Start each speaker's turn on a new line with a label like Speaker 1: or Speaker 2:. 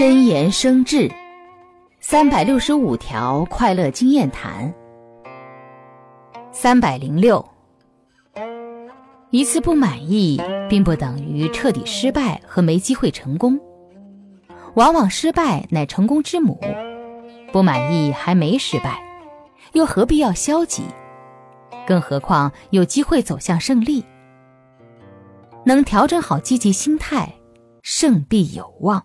Speaker 1: 真言生智。三百六十五条快乐经验谈。三百零六。一次不满意并不等于彻底失败和没机会成功。往往失败乃成功之母。不满意还没失败又何必要消极？更何况有机会走向胜利？能调整好积极心态胜必有望。